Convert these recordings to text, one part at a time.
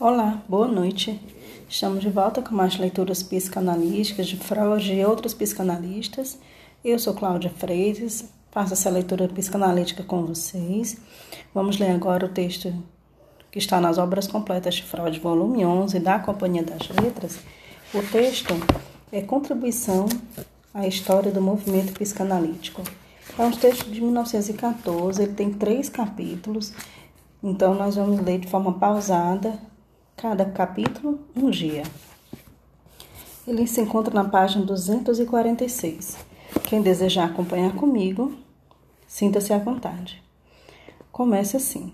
Olá, boa noite. Estamos de volta com mais leituras psicanalísticas de Freud e outros psicanalistas. Eu sou Cláudia Freitas, faço essa leitura psicanalítica com vocês. Vamos ler agora o texto que está nas obras completas de Freud, volume 11, da Companhia das Letras. O texto é Contribuição à História do Movimento Psicanalítico. É um texto de 1914, ele tem três capítulos, então nós vamos ler de forma pausada cada capítulo um dia. Ele se encontra na página 246. Quem desejar acompanhar comigo, sinta-se à vontade. Comece assim.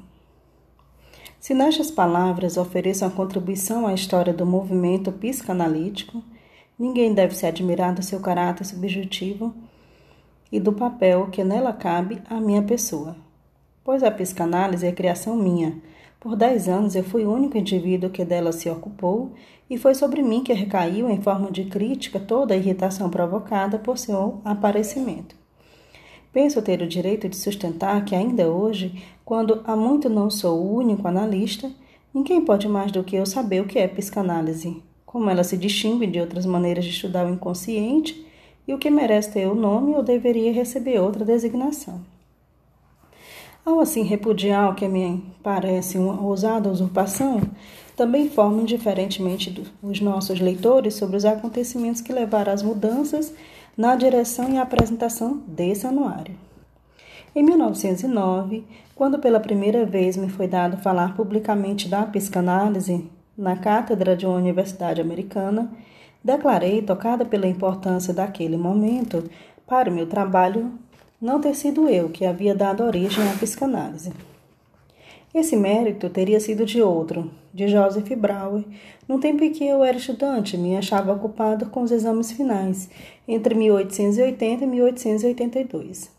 Se nestas palavras ofereço uma contribuição à história do movimento psicanalítico, ninguém deve se admirar do seu caráter subjetivo e do papel que nela cabe à minha pessoa, pois a psicanálise é criação minha por dez anos eu fui o único indivíduo que dela se ocupou, e foi sobre mim que recaiu em forma de crítica toda a irritação provocada por seu aparecimento. Penso ter o direito de sustentar que ainda hoje, quando há muito não sou o único analista, ninguém pode mais do que eu saber o que é psicanálise, como ela se distingue de outras maneiras de estudar o inconsciente e o que merece ter o nome ou deveria receber outra designação. Ao assim repudiar o que me parece uma ousada usurpação, também informo indiferentemente os nossos leitores sobre os acontecimentos que levaram às mudanças na direção e apresentação desse anuário. Em 1909, quando pela primeira vez me foi dado falar publicamente da psicanálise na cátedra de uma universidade americana, declarei, tocada pela importância daquele momento, para o meu trabalho não ter sido eu que havia dado origem à psicanálise. Esse mérito teria sido de outro, de Joseph Brauer, no tempo em que eu era estudante, me achava ocupado com os exames finais, entre 1880 e 1882.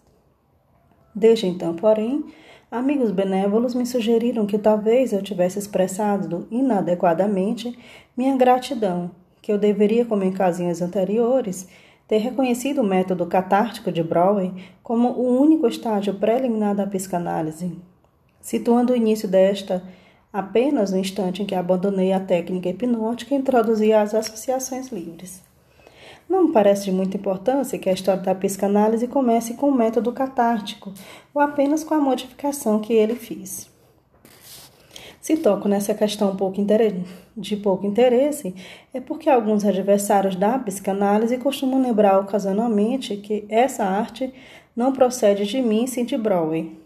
Desde então, porém, amigos benévolos me sugeriram que talvez eu tivesse expressado inadequadamente minha gratidão, que eu deveria, como em casinhas anteriores, ter reconhecido o método catártico de Brouwer como o único estágio preliminar da psicanálise, situando o início desta apenas no instante em que abandonei a técnica hipnótica e introduzi as associações livres. Não me parece de muita importância que a história da psicanálise comece com o método catártico ou apenas com a modificação que ele fez. Se toco nessa questão de pouco interesse, é porque alguns adversários da psicanálise costumam lembrar ocasionalmente que essa arte não procede de mim, sim de Broadway.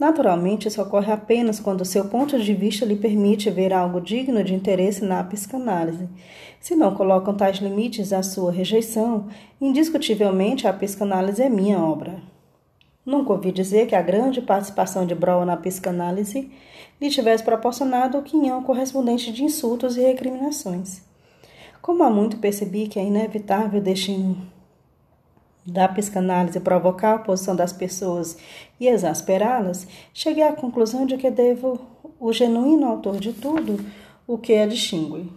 Naturalmente, isso ocorre apenas quando seu ponto de vista lhe permite ver algo digno de interesse na psicanálise. Se não colocam tais limites à sua rejeição, indiscutivelmente a psicanálise é minha obra. Nunca ouvi dizer que a grande participação de Brown na psicanálise lhe tivesse proporcionado o quinhão correspondente de insultos e recriminações. Como há muito percebi que é inevitável o destino da psicanálise provocar a oposição das pessoas e exasperá-las, cheguei à conclusão de que devo o genuíno autor de tudo o que a distingue.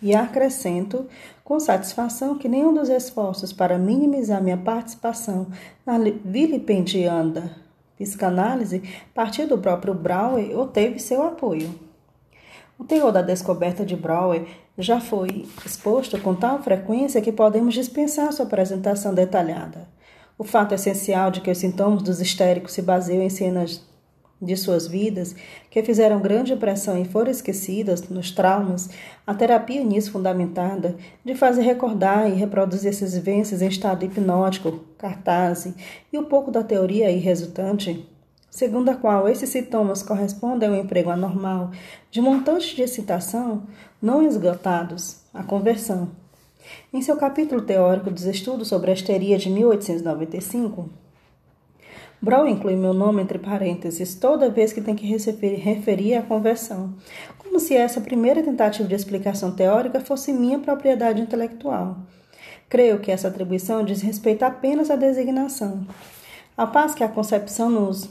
E acrescento com satisfação que nenhum dos esforços para minimizar minha participação na vilipendianda psicanálise partiu do próprio Brouwer ou teve seu apoio. O teor da descoberta de Brouwer já foi exposto com tal frequência que podemos dispensar sua apresentação detalhada. O fato essencial de que os sintomas dos histéricos se baseiam em cenas de suas vidas, que fizeram grande impressão e foram esquecidas nos traumas, a terapia nisso fundamentada de fazer recordar e reproduzir essas vivências em estado hipnótico, cartaz e um pouco da teoria aí resultante, segundo a qual esses sintomas correspondem ao emprego anormal de montantes de excitação não esgotados, a conversão. Em seu capítulo teórico dos estudos sobre a histeria de 1895, Brown inclui meu nome entre parênteses toda vez que tem que referir à conversão, como se essa primeira tentativa de explicação teórica fosse minha propriedade intelectual. Creio que essa atribuição diz respeito apenas à designação. A paz que a concepção nos,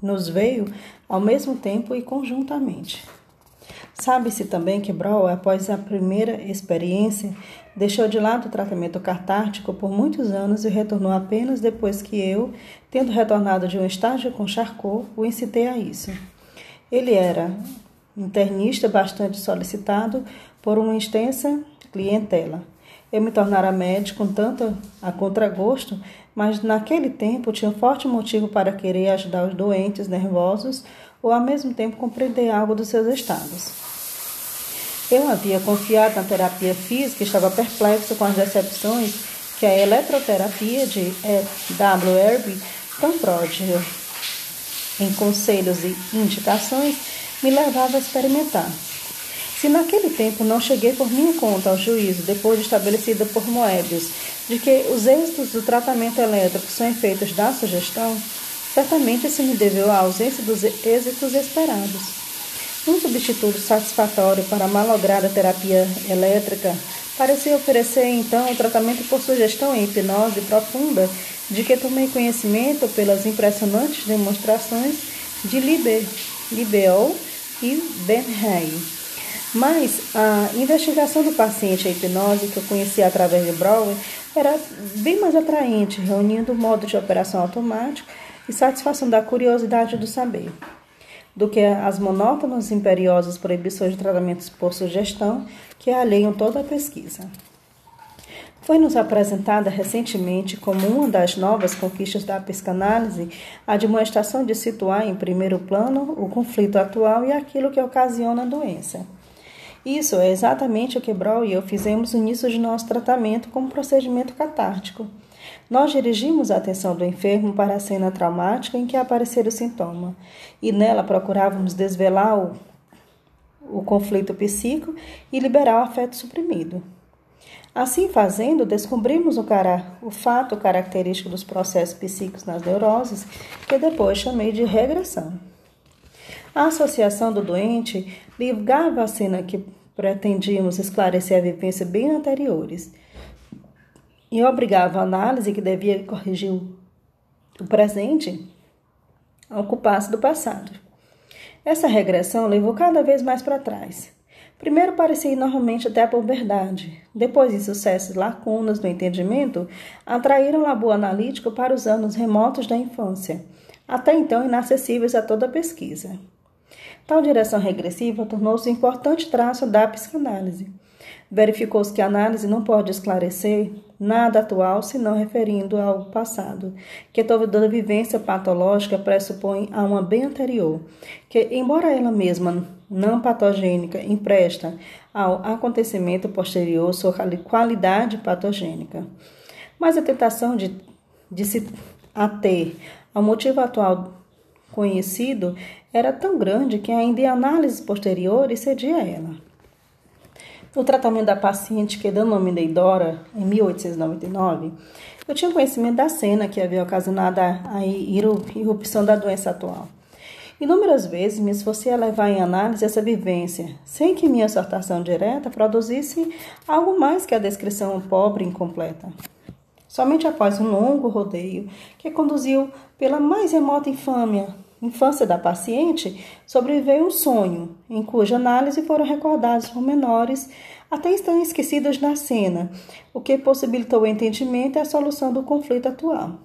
nos veio ao mesmo tempo e conjuntamente. Sabe-se também que Brown, após a primeira experiência, deixou de lado o tratamento catártico por muitos anos e retornou apenas depois que eu, tendo retornado de um estágio com Charcot, o incitei a isso. Ele era internista bastante solicitado por uma extensa clientela. Eu me tornara médico tanto a contragosto, mas naquele tempo tinha forte motivo para querer ajudar os doentes nervosos ou ao mesmo tempo compreender algo dos seus estados. Eu havia confiado na terapia física e estava perplexo com as decepções que a eletroterapia de W. Erby tão pródiga em conselhos e indicações me levava a experimentar. Se naquele tempo não cheguei por minha conta ao juízo, depois de estabelecida por Moebius, de que os êxitos do tratamento elétrico são efeitos da sugestão, certamente isso me deveu à ausência dos êxitos esperados. Um substituto satisfatório para a malograda terapia elétrica parecia oferecer então o tratamento por sugestão em hipnose profunda de que tomei conhecimento pelas impressionantes demonstrações de Liber, Libel e Ben Hay. Mas a investigação do paciente, a hipnose, que eu conhecia através de Brower, era bem mais atraente, reunindo o modo de operação automático e satisfação da curiosidade do saber, do que as monótonas e imperiosas proibições de tratamentos por sugestão que alheiam toda a pesquisa. Foi-nos apresentada recentemente como uma das novas conquistas da psicanálise a demonstração de situar em primeiro plano o conflito atual e aquilo que ocasiona a doença. Isso é exatamente o que Brown e eu fizemos no início de nosso tratamento como procedimento catártico. Nós dirigimos a atenção do enfermo para a cena traumática em que aparecer o sintoma, e nela procurávamos desvelar o, o conflito psíquico e liberar o afeto suprimido. Assim fazendo, descobrimos o, cara, o fato característico dos processos psíquicos nas neuroses, que depois chamei de regressão. A associação do doente ligava a cena que pretendíamos esclarecer a vivência bem anteriores e obrigava a análise que devia corrigir o presente a ocupar-se do passado. Essa regressão levou cada vez mais para trás. Primeiro parecia ir normalmente até por verdade. Depois, insucessos lacunas do entendimento atraíram o labor analítico para os anos remotos da infância, até então inacessíveis a toda pesquisa. Tal direção regressiva tornou-se um importante traço da psicanálise. Verificou-se que a análise não pode esclarecer nada atual senão referindo ao passado, que toda vivência patológica pressupõe a uma bem anterior, que, embora ela mesma não patogênica, empresta ao acontecimento posterior sua qualidade patogênica. Mas a tentação de, de se ater ao motivo atual conhecido era tão grande que ainda em análises posteriores cedia ela. No tratamento da paciente que denominei Dora, em 1899, eu tinha conhecimento da cena que havia ocasionado a irrupção da doença atual. Inúmeras vezes me esforcei a levar em análise essa vivência, sem que minha exortação direta produzisse algo mais que a descrição pobre e incompleta. Somente após um longo rodeio, que conduziu pela mais remota infâmia, infância da paciente, sobreveio um sonho, em cuja análise foram recordados menores até estão esquecidos na cena, o que possibilitou o entendimento e a solução do conflito atual.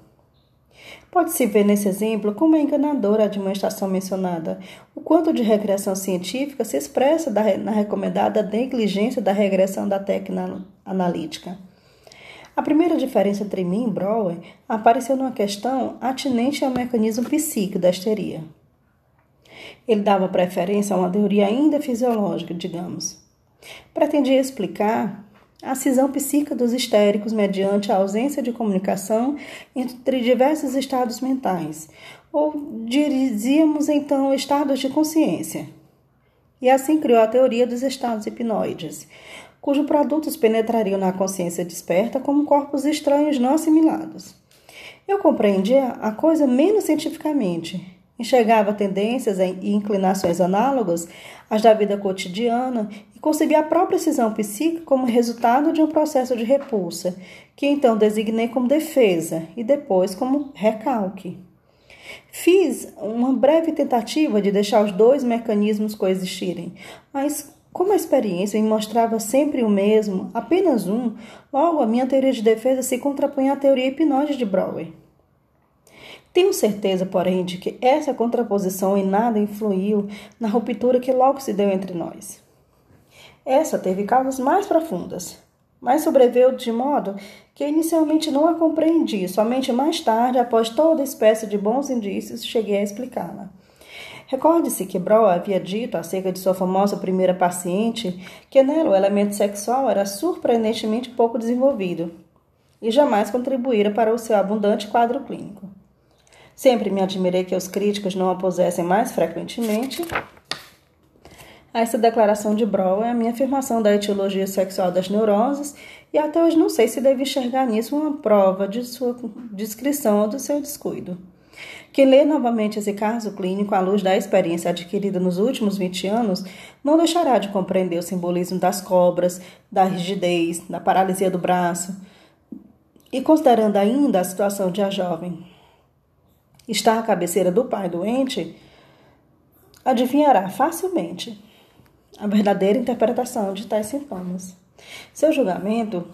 Pode-se ver nesse exemplo como é enganadora a demonstração mencionada, o quanto de regressão científica se expressa na recomendada negligência da regressão da técnica analítica. A primeira diferença entre mim e Brower apareceu numa questão atinente ao mecanismo psíquico da histeria. Ele dava preferência a uma teoria ainda fisiológica, digamos. Pretendia explicar a cisão psíquica dos histéricos mediante a ausência de comunicação entre diversos estados mentais, ou dizíamos então estados de consciência. E assim criou a teoria dos estados hipnoides, cujos produtos penetrariam na consciência desperta como corpos estranhos não assimilados. Eu compreendia a coisa menos cientificamente. Enxergava tendências e inclinações análogas às da vida cotidiana e concebia a própria cisão psíquica como resultado de um processo de repulsa, que então designei como defesa e depois como recalque. Fiz uma breve tentativa de deixar os dois mecanismos coexistirem, mas como a experiência me mostrava sempre o mesmo, apenas um, logo a minha teoria de defesa se contrapunha à teoria hipnose de Brower. Tenho certeza, porém, de que essa contraposição em nada influiu na ruptura que logo se deu entre nós. Essa teve causas mais profundas, mas sobreveu de modo que inicialmente não a compreendi, somente mais tarde, após toda espécie de bons indícios, cheguei a explicá-la. Recorde-se que Brown havia dito acerca de sua famosa primeira paciente que nela o elemento sexual era surpreendentemente pouco desenvolvido e jamais contribuíra para o seu abundante quadro clínico. Sempre me admirei que os críticos não a pusessem mais frequentemente. Essa declaração de Brown é a minha afirmação da etiologia sexual das neuroses e até hoje não sei se devo enxergar nisso uma prova de sua descrição ou do seu descuido. Quem lê novamente esse caso clínico à luz da experiência adquirida nos últimos 20 anos não deixará de compreender o simbolismo das cobras, da rigidez, da paralisia do braço. E considerando ainda a situação de a jovem estar à cabeceira do pai doente, adivinhará facilmente a verdadeira interpretação de tais sintomas. Seu julgamento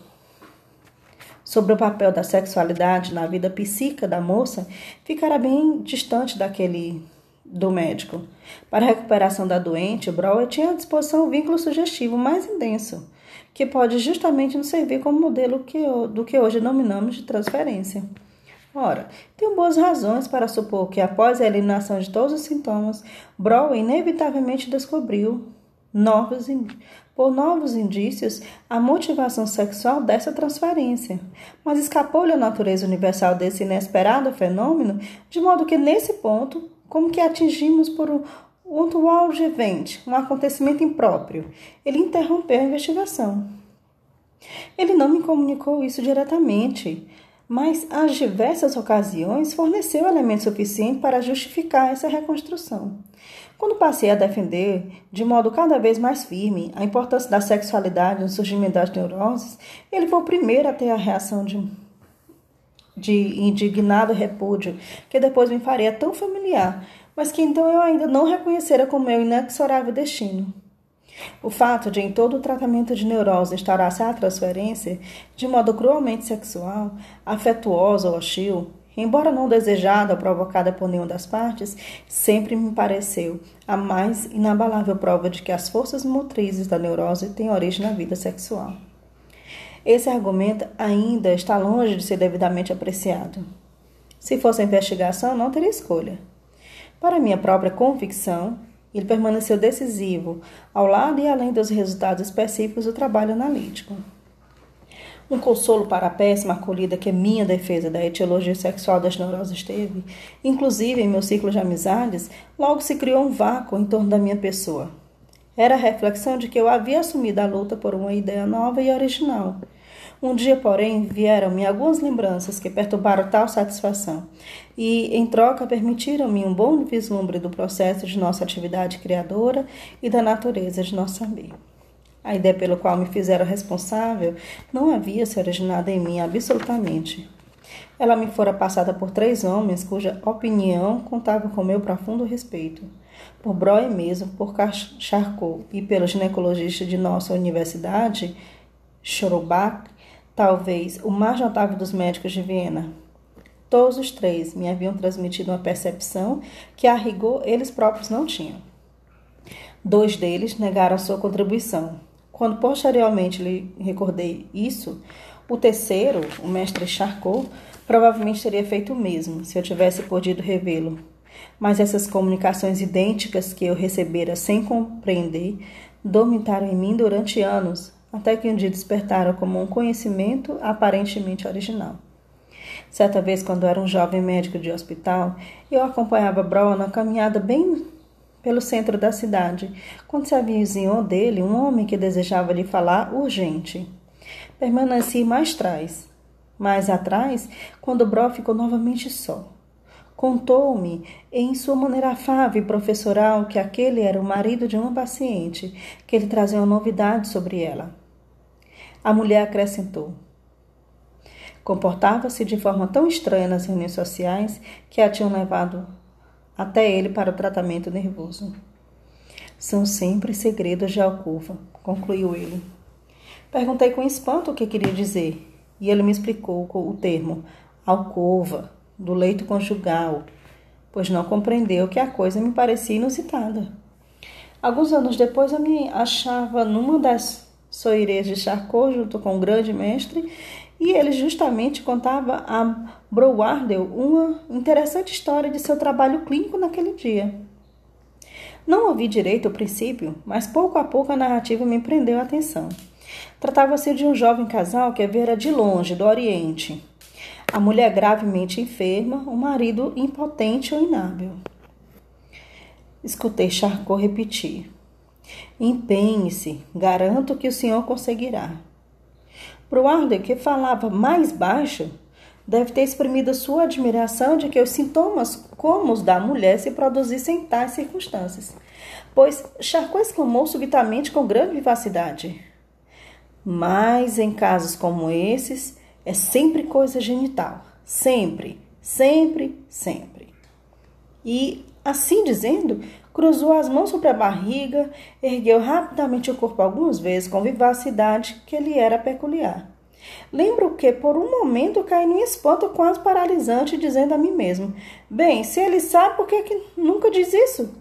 sobre o papel da sexualidade na vida psíquica da moça ficará bem distante daquele do médico. Para a recuperação da doente, Brower tinha à disposição um vínculo sugestivo mais intenso, que pode justamente nos servir como modelo que, do que hoje denominamos de transferência. Ora, tenho boas razões para supor que, após a eliminação de todos os sintomas, Brower inevitavelmente descobriu novos, por novos indícios a motivação sexual dessa transferência, mas escapou-lhe a natureza universal desse inesperado fenômeno, de modo que nesse ponto, como que atingimos por um outro evento, um acontecimento impróprio, ele interrompeu a investigação. Ele não me comunicou isso diretamente, mas às diversas ocasiões forneceu elementos suficientes para justificar essa reconstrução. Quando passei a defender, de modo cada vez mais firme, a importância da sexualidade no surgimento das neuroses, ele foi o primeiro a ter a reação de, de indignado repúdio, que depois me faria tão familiar, mas que então eu ainda não reconhecera como meu inexorável destino. O fato de em todo o tratamento de neurose instaurar-se a transferência, de modo cruelmente sexual, afetuosa ou hostil, embora não desejada ou provocada por nenhuma das partes, sempre me pareceu a mais inabalável prova de que as forças motrizes da neurose têm origem na vida sexual. Esse argumento ainda está longe de ser devidamente apreciado. Se fosse a investigação, não teria escolha. Para minha própria convicção, ele permaneceu decisivo, ao lado e além dos resultados específicos do trabalho analítico. Um consolo para a péssima acolhida que minha defesa da etiologia sexual das neuroses teve, inclusive em meu ciclo de amizades, logo se criou um vácuo em torno da minha pessoa. Era a reflexão de que eu havia assumido a luta por uma ideia nova e original, um dia, porém, vieram-me algumas lembranças que perturbaram tal satisfação e, em troca, permitiram-me um bom vislumbre do processo de nossa atividade criadora e da natureza de nosso saber. A ideia pelo qual me fizeram responsável não havia se originado em mim absolutamente. Ela me fora passada por três homens cuja opinião contava com meu profundo respeito. Por Breuer mesmo, por Charcot e pelo ginecologista de nossa universidade, Schorobach, talvez o mais notável dos médicos de Viena. Todos os três me haviam transmitido uma percepção que, a rigor, eles próprios não tinham. Dois deles negaram sua contribuição. Quando posteriormente lhe recordei isso, o terceiro, o mestre Charcot, provavelmente teria feito o mesmo, se eu tivesse podido revê-lo. Mas essas comunicações idênticas que eu recebera sem compreender dormitaram em mim durante anos, até que um dia despertaram como um conhecimento aparentemente original. Certa vez, quando era um jovem médico de hospital, eu acompanhava Brown na caminhada bem pelo centro da cidade, quando se avizinhou dele um homem que desejava lhe falar urgente. Permaneci mais atrás, mais atrás, quando Bro ficou novamente só. Contou-me, em sua maneira afável e professoral, que aquele era o marido de uma paciente, que ele trazia uma novidade sobre ela. A mulher acrescentou: Comportava-se de forma tão estranha nas reuniões sociais que a tinham levado até ele para o tratamento nervoso. São sempre segredos de alcova, concluiu ele. Perguntei com espanto o que queria dizer, e ele me explicou o termo alcova, do leito conjugal, pois não compreendeu que a coisa me parecia inusitada. Alguns anos depois eu me achava numa das soirês de Charcot junto com o grande mestre e ele justamente contava a Browardel uma interessante história de seu trabalho clínico naquele dia. Não ouvi direito ao princípio, mas pouco a pouco a narrativa me prendeu a atenção. Tratava-se de um jovem casal que viera de longe, do Oriente. A mulher gravemente enferma, o marido impotente ou inábil. Escutei Charcot repetir: Empenhe-se, garanto que o senhor conseguirá. Bruarder, que falava mais baixo, deve ter exprimido sua admiração de que os sintomas como os da mulher se produzissem em tais circunstâncias, pois Charcot exclamou subitamente com grande vivacidade: Mas em casos como esses, é sempre coisa genital. Sempre, sempre, sempre. E, assim dizendo, cruzou as mãos sobre a barriga, ergueu rapidamente o corpo algumas vezes com vivacidade que lhe era peculiar. Lembro que, por um momento, caí num espanto quase paralisante, dizendo a mim mesmo: Bem, se ele sabe, por que, que nunca diz isso?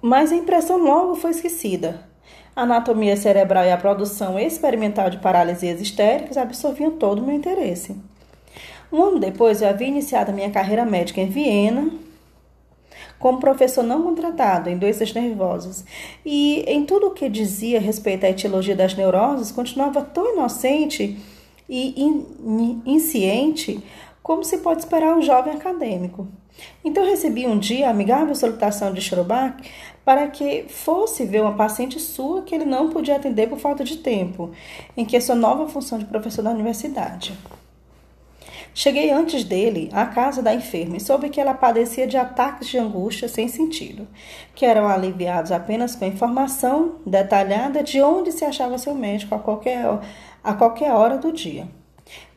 Mas a impressão logo foi esquecida. A anatomia cerebral e a produção experimental de paralisias histéricas absorviam todo o meu interesse. Um ano depois, eu havia iniciado a minha carreira médica em Viena, como professor não contratado em doenças nervosas, e em tudo o que dizia a respeito à etiologia das neuroses, continuava tão inocente e in, insciente como se pode esperar um jovem acadêmico. Então recebi um dia a amigável solicitação de Schrobach para que fosse ver uma paciente sua que ele não podia atender por falta de tempo, em que sua nova função de professor da universidade. Cheguei antes dele à casa da enferma e soube que ela padecia de ataques de angústia sem sentido, que eram aliviados apenas com informação detalhada de onde se achava seu médico a qualquer, a qualquer hora do dia.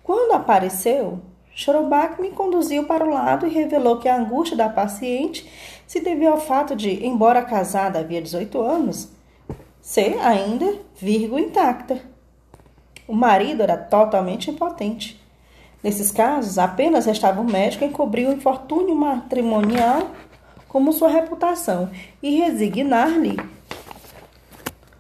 Quando apareceu, Chorobak me conduziu para o lado e revelou que a angústia da paciente se devia ao fato de, embora casada havia 18 anos, ser ainda virgo intacta. O marido era totalmente impotente. Nesses casos, apenas restava o médico encobrir o infortúnio matrimonial como sua reputação e resignar-lhe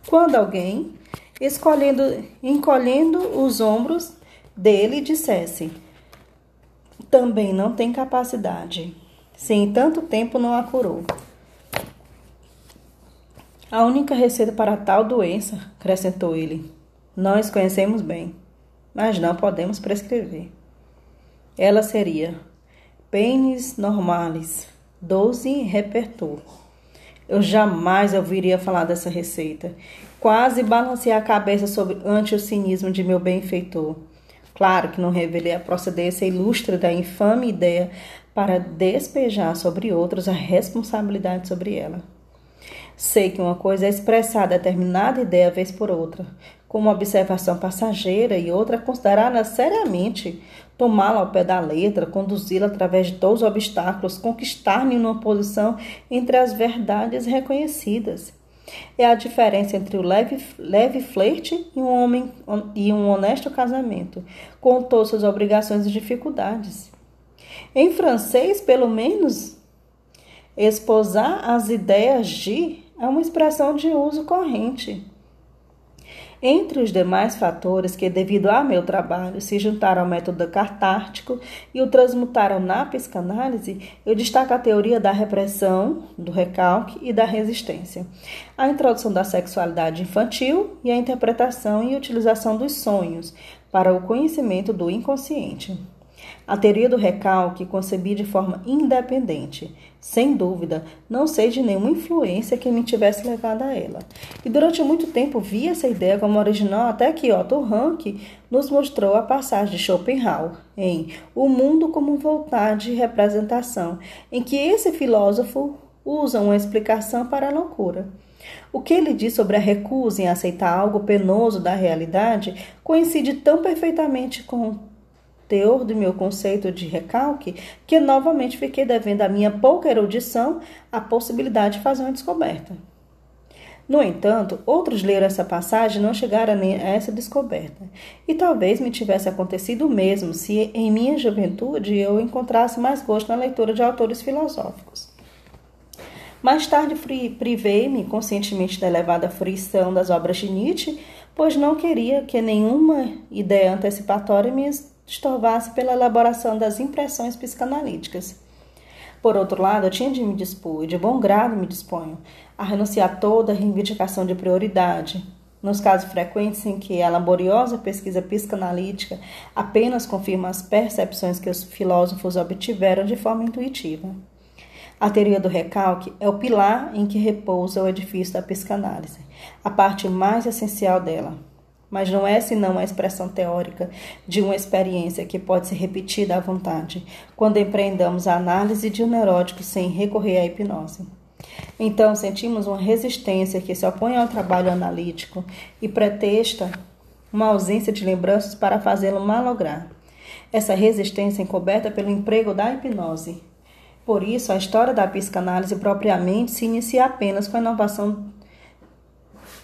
quando alguém, escolhendo, encolhendo os ombros dele, dissesse também não tem capacidade, se em tanto tempo não a curou. A única receita para tal doença, acrescentou ele, nós conhecemos bem, mas não podemos prescrever. Ela seria pênis normalis, 12 repertor. Eu jamais ouviria falar dessa receita. Quase balancei a cabeça sobre, ante o cinismo de meu benfeitor. Claro que não revelei a procedência ilustre da infame ideia para despejar sobre outros a responsabilidade sobre ela. Sei que uma coisa é expressar determinada ideia vez por outra, como observação passageira, e outra considerá-la seriamente, tomá-la ao pé da letra, conduzi-la através de todos os obstáculos, conquistar-me numa posição entre as verdades reconhecidas. É a diferença entre o leve, leve flerte e um, homem, e um honesto casamento, com todas suas obrigações e dificuldades. Em francês, pelo menos, esposar as ideias de é uma expressão de uso corrente. Entre os demais fatores que, devido ao meu trabalho, se juntaram ao método cartártico e o transmutaram na psicanálise, eu destaco a teoria da repressão, do recalque e da resistência, a introdução da sexualidade infantil e a interpretação e utilização dos sonhos para o conhecimento do inconsciente. A teoria do recalque concebi de forma independente. Sem dúvida, não sei de nenhuma influência que me tivesse levado a ela. E durante muito tempo vi essa ideia como original até que Otto Rank nos mostrou a passagem de Schopenhauer em O Mundo como Vontade e Representação, em que esse filósofo usa uma explicação para a loucura. O que ele diz sobre a recusa em aceitar algo penoso da realidade coincide tão perfeitamente com teor do meu conceito de recalque que novamente fiquei devendo à minha pouca erudição a possibilidade de fazer uma descoberta. No entanto, outros leram essa passagem e não chegaram a essa descoberta. E talvez me tivesse acontecido o mesmo se em minha juventude eu encontrasse mais gosto na leitura de autores filosóficos. Mais tarde privei-me conscientemente da elevada fruição das obras de Nietzsche, pois não queria que nenhuma ideia antecipatória me estorvasse pela elaboração das impressões psicanalíticas. Por outro lado, eu tinha de me dispor, e de bom grado me disponho, a renunciar a toda reivindicação de prioridade, nos casos frequentes em que a laboriosa pesquisa psicanalítica apenas confirma as percepções que os filósofos obtiveram de forma intuitiva. A teoria do recalque é o pilar em que repousa o edifício da psicanálise, a parte mais essencial dela. Mas não é senão a expressão teórica de uma experiência que pode ser repetida à vontade, quando empreendamos a análise de um neurótico sem recorrer à hipnose. Então, sentimos uma resistência que se opõe ao trabalho analítico e pretexta uma ausência de lembranças para fazê-lo malograr. Essa resistência é encoberta pelo emprego da hipnose, por isso, a história da psicanálise propriamente se inicia apenas com a inovação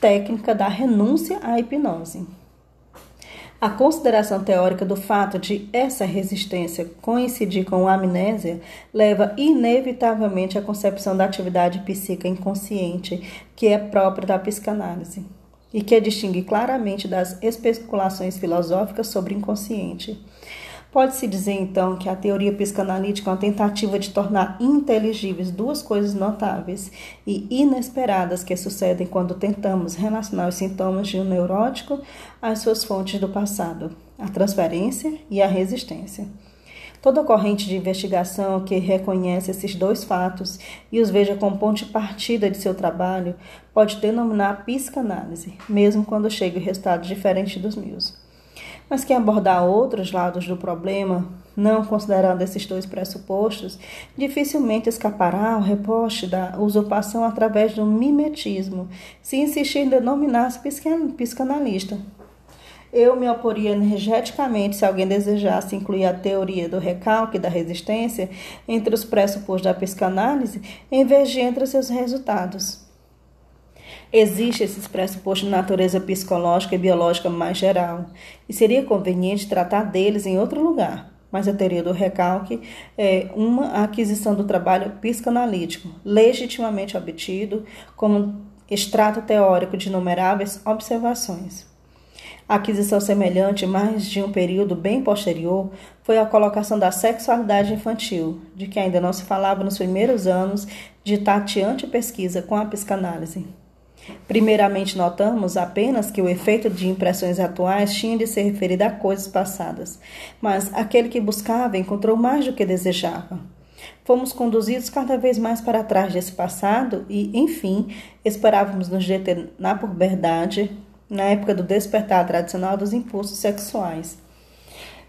técnica da renúncia à hipnose. A consideração teórica do fato de essa resistência coincidir com a amnésia leva inevitavelmente à concepção da atividade psíquica inconsciente, que é própria da psicanálise, e que a distingue claramente das especulações filosóficas sobre inconsciente. Pode-se dizer, então, que a teoria psicanalítica é uma tentativa de tornar inteligíveis duas coisas notáveis e inesperadas que sucedem quando tentamos relacionar os sintomas de um neurótico às suas fontes do passado, a transferência e a resistência. Toda corrente de investigação que reconhece esses dois fatos e os veja como ponto de partida de seu trabalho pode denominar psicanálise, mesmo quando chegue resultados diferentes dos meus mas que abordar outros lados do problema, não considerando esses dois pressupostos, dificilmente escapará ao reposte da usurpação através do mimetismo, se insistir em denominar-se psicanalista. Eu me oporia energeticamente se alguém desejasse incluir a teoria do recalque da resistência entre os pressupostos da psicanálise, em vez de entre seus resultados. Existe esse pressuposto de natureza psicológica e biológica mais geral, e seria conveniente tratar deles em outro lugar. Mas a teoria do recalque é uma aquisição do trabalho psicanalítico, legitimamente obtido como extrato teórico de inumeráveis observações. A aquisição semelhante, mais de um período bem posterior, foi a colocação da sexualidade infantil, de que ainda não se falava nos primeiros anos de tateante pesquisa com a psicanálise. Primeiramente, notamos apenas que o efeito de impressões atuais tinha de ser referido a coisas passadas, mas aquele que buscava encontrou mais do que desejava. Fomos conduzidos cada vez mais para trás desse passado e, enfim, esperávamos nos deter na puberdade, na época do despertar tradicional dos impulsos sexuais.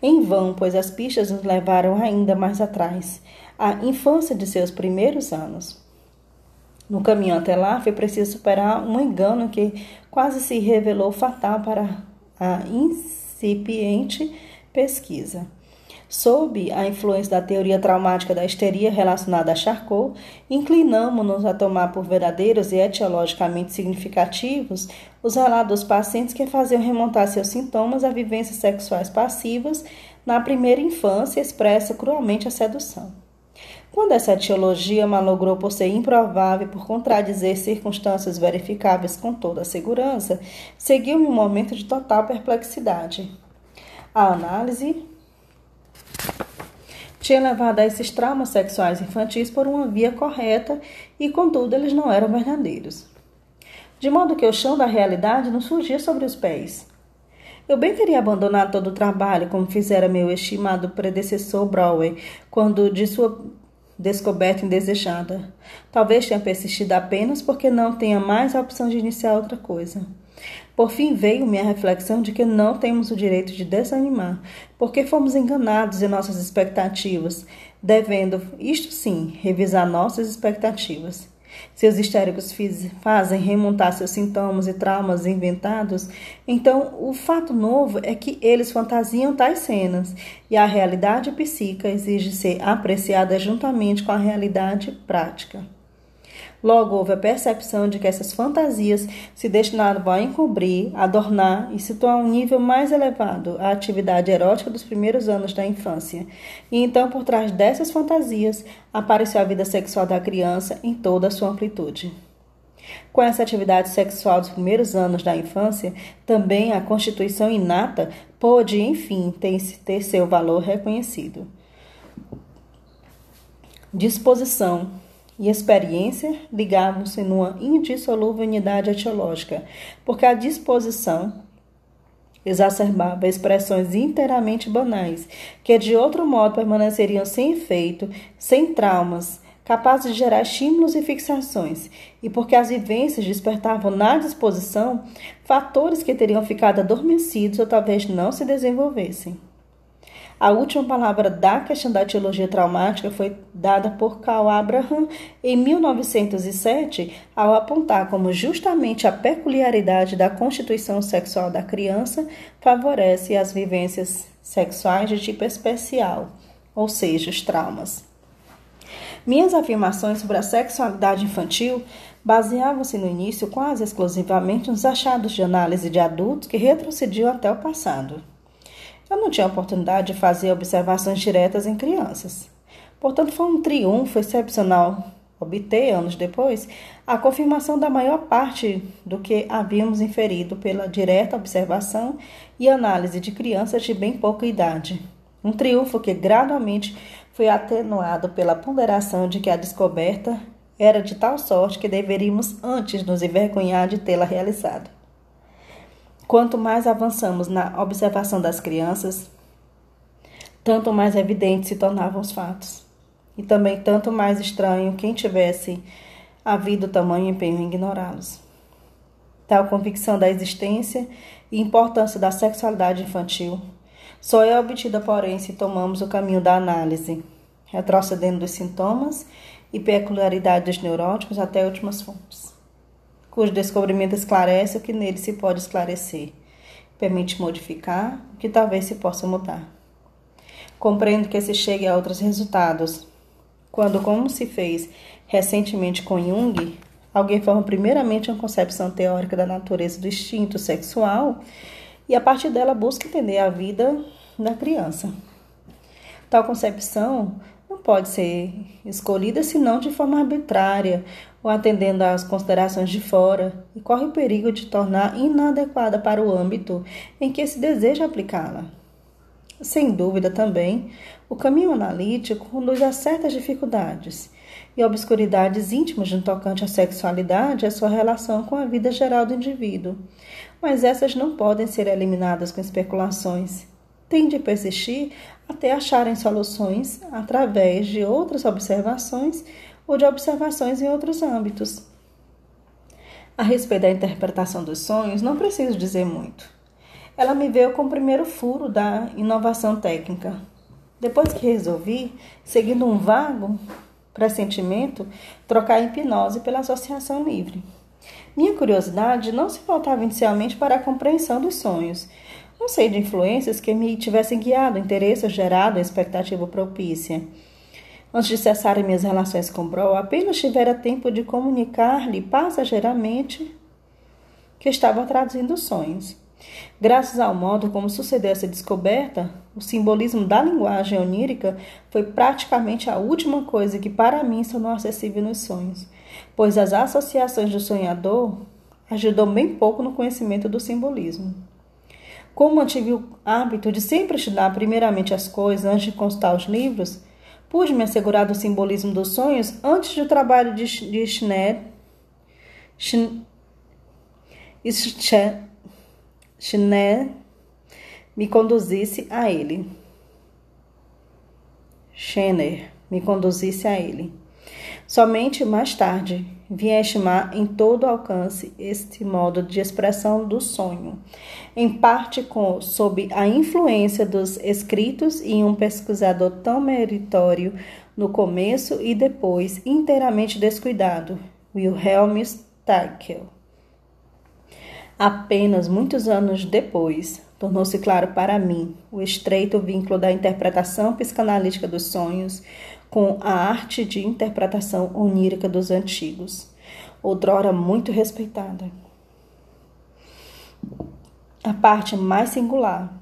Em vão, pois as pistas nos levaram ainda mais atrás, à infância de seus primeiros anos. No caminho até lá, foi preciso superar um engano que quase se revelou fatal para a incipiente pesquisa. Sob a influência da teoria traumática da histeria relacionada a Charcot, inclinamos-nos a tomar por verdadeiros e etiologicamente significativos os relatos dos pacientes que faziam remontar seus sintomas a vivências sexuais passivas na primeira infância expressa cruelmente a sedução. Quando essa etiologia malogrou por ser improvável e por contradizer circunstâncias verificáveis com toda a segurança, seguiu-me um momento de total perplexidade. A análise tinha levado a esses traumas sexuais infantis por uma via correta e, contudo, eles não eram verdadeiros. De modo que o chão da realidade não surgia sobre os pés. Eu bem teria abandonado todo o trabalho, como fizera meu estimado predecessor Brower, quando de sua descoberta indesejada. Talvez tenha persistido apenas porque não tenha mais a opção de iniciar outra coisa. Por fim veio minha reflexão de que não temos o direito de desanimar, porque fomos enganados em nossas expectativas, devendo, isto sim, revisar nossas expectativas. Seus histéricos fazem remontar seus sintomas e traumas inventados, então o fato novo é que eles fantasiam tais cenas e a realidade psíquica exige ser apreciada juntamente com a realidade prática. Logo, houve a percepção de que essas fantasias se destinavam a encobrir, adornar e situar um nível mais elevado a atividade erótica dos primeiros anos da infância. E então, por trás dessas fantasias, apareceu a vida sexual da criança em toda a sua amplitude. Com essa atividade sexual dos primeiros anos da infância, também a constituição inata pôde, enfim, ter, ter seu valor reconhecido. Disposição e experiência ligavam-se numa indissolúvel unidade etiológica, porque a disposição exacerbava expressões inteiramente banais, que de outro modo permaneceriam sem efeito, sem traumas, capazes de gerar estímulos e fixações, e porque as vivências despertavam na disposição fatores que teriam ficado adormecidos ou talvez não se desenvolvessem. A última palavra da questão da teologia traumática foi dada por Carl Abraham em 1907, ao apontar como justamente a peculiaridade da constituição sexual da criança favorece as vivências sexuais de tipo especial, ou seja, os traumas. Minhas afirmações sobre a sexualidade infantil baseavam-se no início quase exclusivamente nos achados de análise de adultos que retrocediam até o passado. Eu não tinha oportunidade de fazer observações diretas em crianças. Portanto, foi um triunfo excepcional obter, anos depois, a confirmação da maior parte do que havíamos inferido pela direta observação e análise de crianças de bem pouca idade. Um triunfo que gradualmente foi atenuado pela ponderação de que a descoberta era de tal sorte que deveríamos antes nos envergonhar de tê-la realizado. Quanto mais avançamos na observação das crianças, tanto mais evidentes se tornavam os fatos. E também tanto mais estranho quem tivesse havido tamanho empenho em ignorá-los. Tal convicção da existência e importância da sexualidade infantil só é obtida, porém, se tomamos o caminho da análise, retrocedendo dos sintomas e peculiaridades neuróticos até últimas fontes cujo descobrimento esclarece o que nele se pode esclarecer, permite modificar o que talvez se possa mudar. Compreendo que se chegue a outros resultados quando, como se fez recentemente com Jung, alguém forma primeiramente uma concepção teórica da natureza do instinto sexual e a partir dela busca entender a vida da criança. Tal concepção não pode ser escolhida senão de forma arbitrária ou atendendo às considerações de fora e corre o perigo de tornar inadequada para o âmbito em que se deseja aplicá-la. Sem dúvida também, o caminho analítico conduz a certas dificuldades e obscuridades íntimas no tocante à sexualidade e à sua relação com a vida geral do indivíduo, mas essas não podem ser eliminadas com especulações. Tem de persistir até acharem soluções através de outras observações ou de observações em outros âmbitos. A respeito da interpretação dos sonhos, não preciso dizer muito. Ela me veio com o primeiro furo da inovação técnica. Depois que resolvi, seguindo um vago pressentimento, trocar a hipnose pela associação livre. Minha curiosidade não se voltava inicialmente para a compreensão dos sonhos. Não sei de influências que me tivessem guiado, interesse gerado, expectativa propícia. Antes de cessarem minhas relações com Bro, apenas tivera tempo de comunicar-lhe passageiramente que estava traduzindo sonhos. Graças ao modo como sucedeu essa descoberta, o simbolismo da linguagem onírica foi praticamente a última coisa que para mim se tornou acessível nos sonhos, pois as associações do sonhador ajudou bem pouco no conhecimento do simbolismo. Como mantive o hábito de sempre estudar primeiramente as coisas antes de consultar os livros, Pude me assegurar do simbolismo dos sonhos antes do trabalho de, de Schner, Schner me conduzisse a ele. Schenner me conduzisse a ele. Somente mais tarde vim a estimar em todo alcance este modo de expressão do sonho, em parte com, sob a influência dos escritos e um pesquisador tão meritório no começo e depois inteiramente descuidado, Wilhelm Stackel. Apenas muitos anos depois, tornou-se claro para mim o estreito vínculo da interpretação psicanalítica dos sonhos com a arte de interpretação onírica dos antigos. outrora muito respeitada. A parte mais singular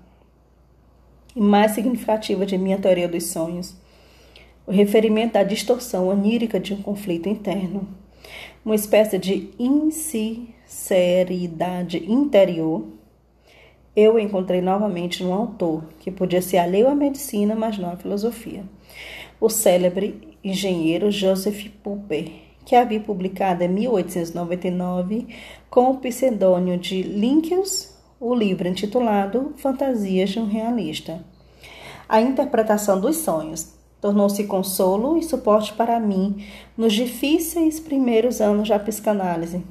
e mais significativa de minha teoria dos sonhos, o referimento à distorção onírica de um conflito interno, uma espécie de insinceridade interior, eu encontrei novamente num autor que podia ser alheio à medicina, mas não à filosofia, o célebre engenheiro Joseph Popper, que havia publicado em 1899 com o pseudônimo de Lincolns o livro intitulado Fantasias de um Realista. A interpretação dos sonhos tornou-se consolo e suporte para mim nos difíceis primeiros anos da psicanálise,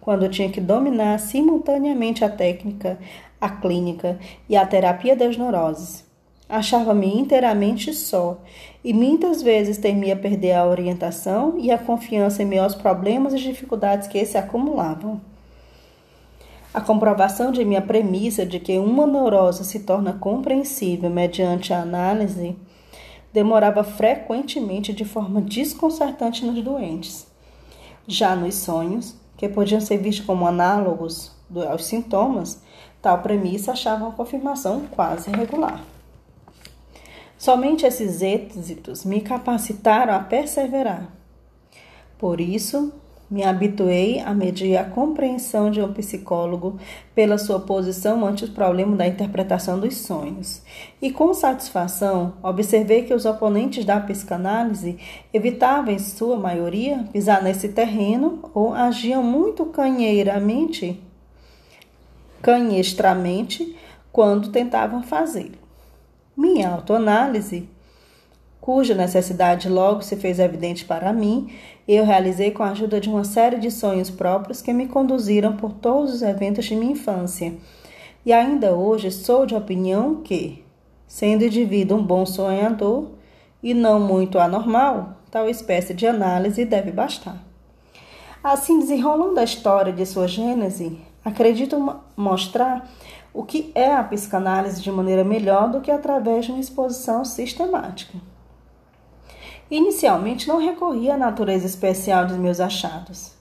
quando eu tinha que dominar simultaneamente a técnica, a clínica e a terapia das neuroses. Achava-me inteiramente só e muitas vezes temia perder a orientação e a confiança em meus problemas e dificuldades que se acumulavam. A comprovação de minha premissa de que uma neurose se torna compreensível mediante a análise demorava frequentemente de forma desconcertante nos doentes. Já nos sonhos, que podiam ser vistos como análogos aos sintomas, tal premissa achava uma confirmação quase regular. Somente esses êxitos me capacitaram a perseverar. Por isso, me habituei a medir a compreensão de um psicólogo pela sua posição ante o problema da interpretação dos sonhos. E com satisfação, observei que os oponentes da psicanálise evitavam, em sua maioria, pisar nesse terreno ou agiam muito canheiramente, canhestramente, quando tentavam fazê-lo. Minha autoanálise cuja necessidade logo se fez evidente para mim, eu realizei com a ajuda de uma série de sonhos próprios que me conduziram por todos os eventos de minha infância. E ainda hoje sou de opinião que, sendo indivíduo um bom sonhador e não muito anormal, tal espécie de análise deve bastar. Assim, desenrolando a história de sua gênese, acredito mostrar o que é a psicanálise de maneira melhor do que através de uma exposição sistemática. Inicialmente não recorri à natureza especial dos meus achados.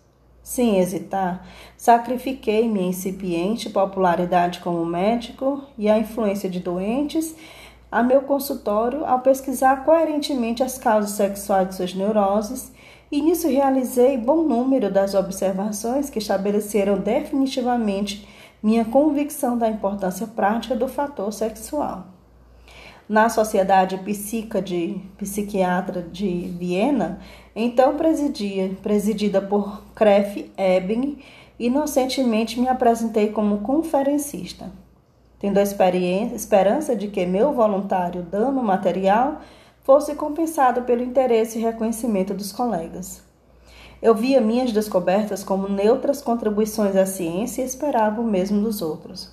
Sem hesitar, sacrifiquei minha incipiente popularidade como médico e a influência de doentes a meu consultório ao pesquisar coerentemente as causas sexuais de suas neuroses, e nisso realizei bom número das observações que estabeleceram definitivamente minha convicção da importância prática do fator sexual na Sociedade Psíquica de Psiquiatra de Viena, então presidia, presidida por Kref Ebing, inocentemente me apresentei como conferencista, tendo a esperança de que meu voluntário dano material fosse compensado pelo interesse e reconhecimento dos colegas. Eu via minhas descobertas como neutras contribuições à ciência e esperava o mesmo dos outros.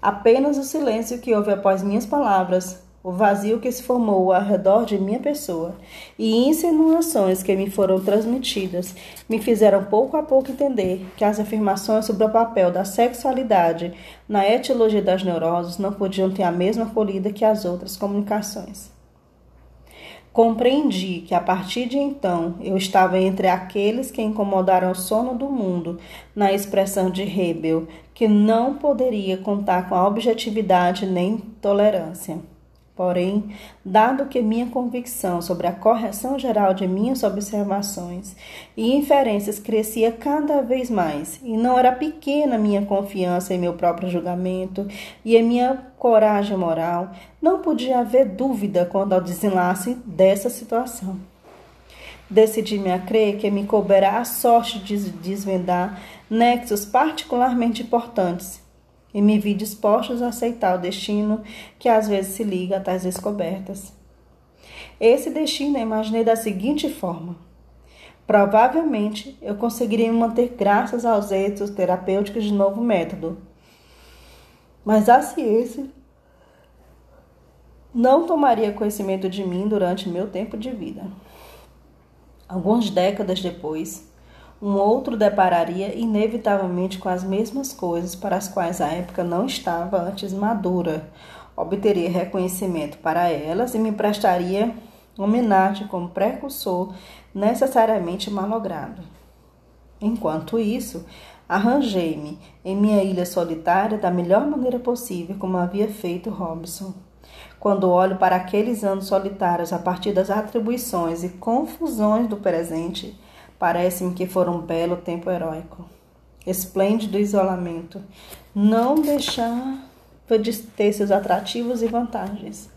Apenas o silêncio que houve após minhas palavras o vazio que se formou ao redor de minha pessoa e insinuações que me foram transmitidas me fizeram pouco a pouco entender que as afirmações sobre o papel da sexualidade na etiologia das neuroses não podiam ter a mesma acolhida que as outras comunicações. Compreendi que a partir de então eu estava entre aqueles que incomodaram o sono do mundo, na expressão de Hebel, que não poderia contar com a objetividade nem tolerância. Porém, dado que minha convicção sobre a correção geral de minhas observações e inferências crescia cada vez mais, e não era pequena minha confiança em meu próprio julgamento e em minha coragem moral, não podia haver dúvida quanto ao desenlace dessa situação. Decidi-me a crer que me couberá a sorte de desvendar nexos particularmente importantes e me vi dispostos a aceitar o destino que às vezes se liga a tais descobertas. Esse destino eu imaginei da seguinte forma: provavelmente eu conseguiria me manter graças aos êxitos terapêuticos de novo método. Mas a ciência não tomaria conhecimento de mim durante meu tempo de vida. Algumas décadas depois, um outro depararia inevitavelmente com as mesmas coisas para as quais a época não estava antes madura, obteria reconhecimento para elas e me prestaria homenagem como precursor necessariamente malogrado. Enquanto isso, arranjei-me em minha ilha solitária da melhor maneira possível, como havia feito Robson. Quando olho para aqueles anos solitários a partir das atribuições e confusões do presente, parece-me que foram um belo tempo heróico. Esplêndido isolamento. Não deixava de ter seus atrativos e vantagens.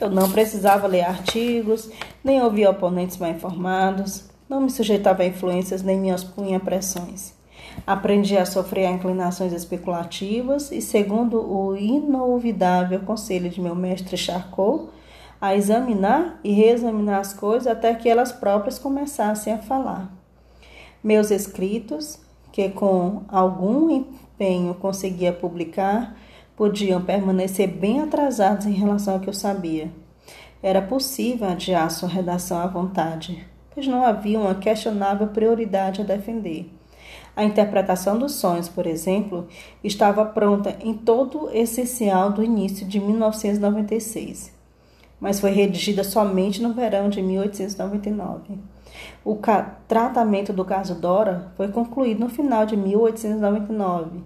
Eu não precisava ler artigos, nem ouvir oponentes mal informados, não me sujeitava a influências nem me expunha a pressões. Aprendi a sofrer a inclinações especulativas e, segundo o inolvidável conselho de meu mestre Charcot, a examinar e reexaminar as coisas até que elas próprias começassem a falar. Meus escritos, que com algum empenho conseguia publicar, podiam permanecer bem atrasados em relação ao que eu sabia. Era possível adiar sua redação à vontade, pois não havia uma questionável prioridade a defender. A interpretação dos sonhos, por exemplo, estava pronta em todo o essencial do início de 1996, mas foi redigida somente no verão de 1899. O tratamento do caso Dora foi concluído no final de 1899.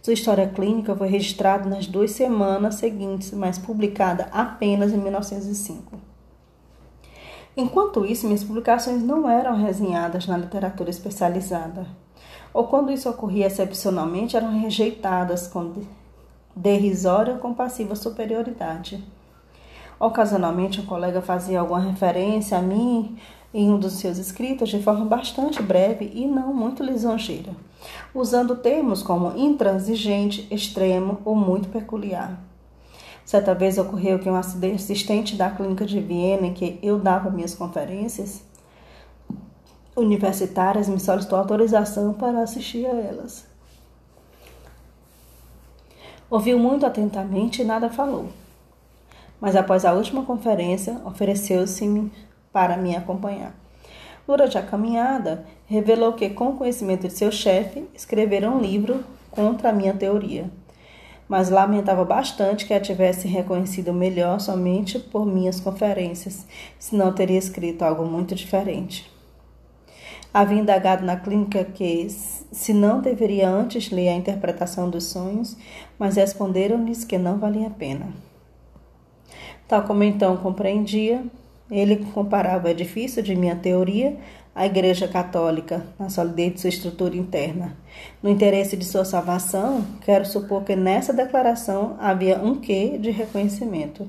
Sua história clínica foi registrada nas duas semanas seguintes, mas publicada apenas em 1905. Enquanto isso, minhas publicações não eram resenhadas na literatura especializada ou quando isso ocorria excepcionalmente, eram rejeitadas com derrisória ou com passiva superioridade. Ocasionalmente, um colega fazia alguma referência a mim em um dos seus escritos de forma bastante breve e não muito lisonjeira, usando termos como intransigente, extremo ou muito peculiar. Certa vez ocorreu que um assistente da clínica de Viena em que eu dava minhas conferências universitárias me solicitou autorização para assistir a elas. Ouviu muito atentamente e nada falou. Mas após a última conferência, ofereceu-se para me acompanhar. Durante a caminhada, revelou que, com o conhecimento de seu chefe, escreveram um livro contra a minha teoria. Mas lamentava bastante que a tivesse reconhecido melhor somente por minhas conferências, senão teria escrito algo muito diferente. Havia indagado na clínica que se não deveria antes ler a interpretação dos sonhos, mas responderam-lhes que não valia a pena. Tal como então compreendia, ele comparava o edifício de minha teoria à Igreja Católica, na solidez de sua estrutura interna. No interesse de sua salvação, quero supor que nessa declaração havia um quê de reconhecimento.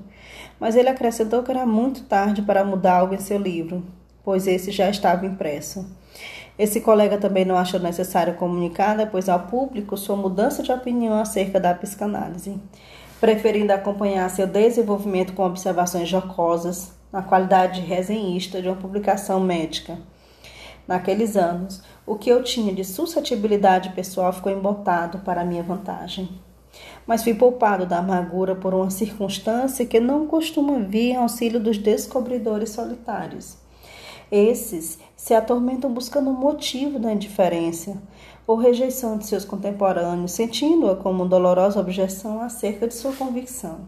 Mas ele acrescentou que era muito tarde para mudar algo em seu livro, pois esse já estava impresso. Esse colega também não achou necessário comunicar depois ao público sua mudança de opinião acerca da psicanálise, preferindo acompanhar seu desenvolvimento com observações jocosas, na qualidade de resenhista de uma publicação médica. Naqueles anos, o que eu tinha de suscetibilidade pessoal ficou embotado para minha vantagem. Mas fui poupado da amargura por uma circunstância que não costuma vir em auxílio dos descobridores solitários. Esses se atormentam buscando o motivo da indiferença ou rejeição de seus contemporâneos, sentindo-a como dolorosa objeção acerca de sua convicção.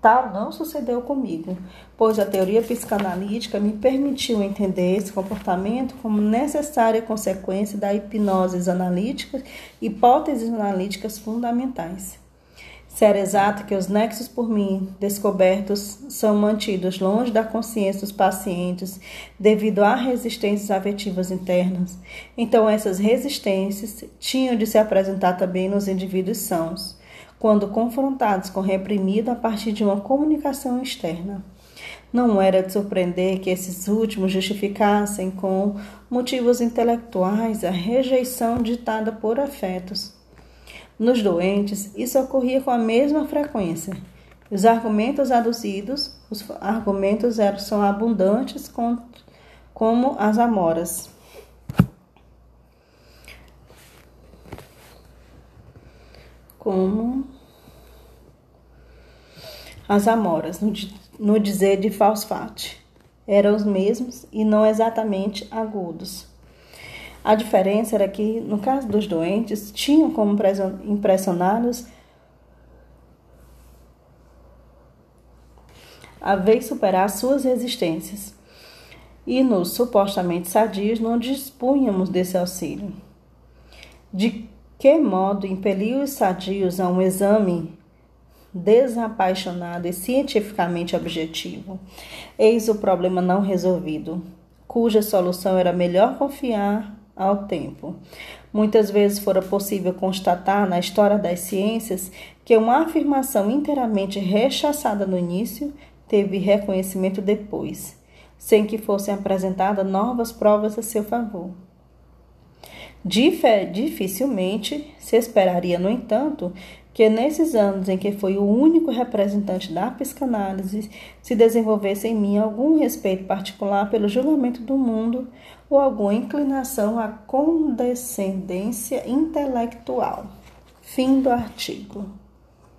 Tal não sucedeu comigo, pois a teoria psicanalítica me permitiu entender esse comportamento como necessária consequência da hipnose analítica, hipóteses analíticas fundamentais. Se era exato que os nexos por mim descobertos são mantidos longe da consciência dos pacientes devido a resistências afetivas internas, então essas resistências tinham de se apresentar também nos indivíduos sãos, quando confrontados com reprimido a partir de uma comunicação externa. Não era de surpreender que esses últimos justificassem com motivos intelectuais a rejeição ditada por afetos nos doentes, isso ocorria com a mesma frequência. Os argumentos aduzidos, os argumentos eram, são abundantes como as amoras. Como as amoras, no, no dizer de Falsfate. Eram os mesmos e não exatamente agudos. A diferença era que, no caso dos doentes, tinham como impressioná-los a vez superar suas resistências. e nos supostamente sadios não dispunhamos desse auxílio. De que modo impelir os sadios a um exame desapaixonado e cientificamente objetivo? Eis o problema não resolvido, cuja solução era melhor confiar ao tempo. Muitas vezes fora possível constatar na história das ciências que uma afirmação inteiramente rechaçada no início teve reconhecimento depois, sem que fossem apresentadas novas provas a seu favor. Dificilmente se esperaria, no entanto, que nesses anos em que fui o único representante da psicanálise se desenvolvesse em mim algum respeito particular pelo julgamento do mundo ou alguma inclinação à condescendência intelectual. Fim do artigo.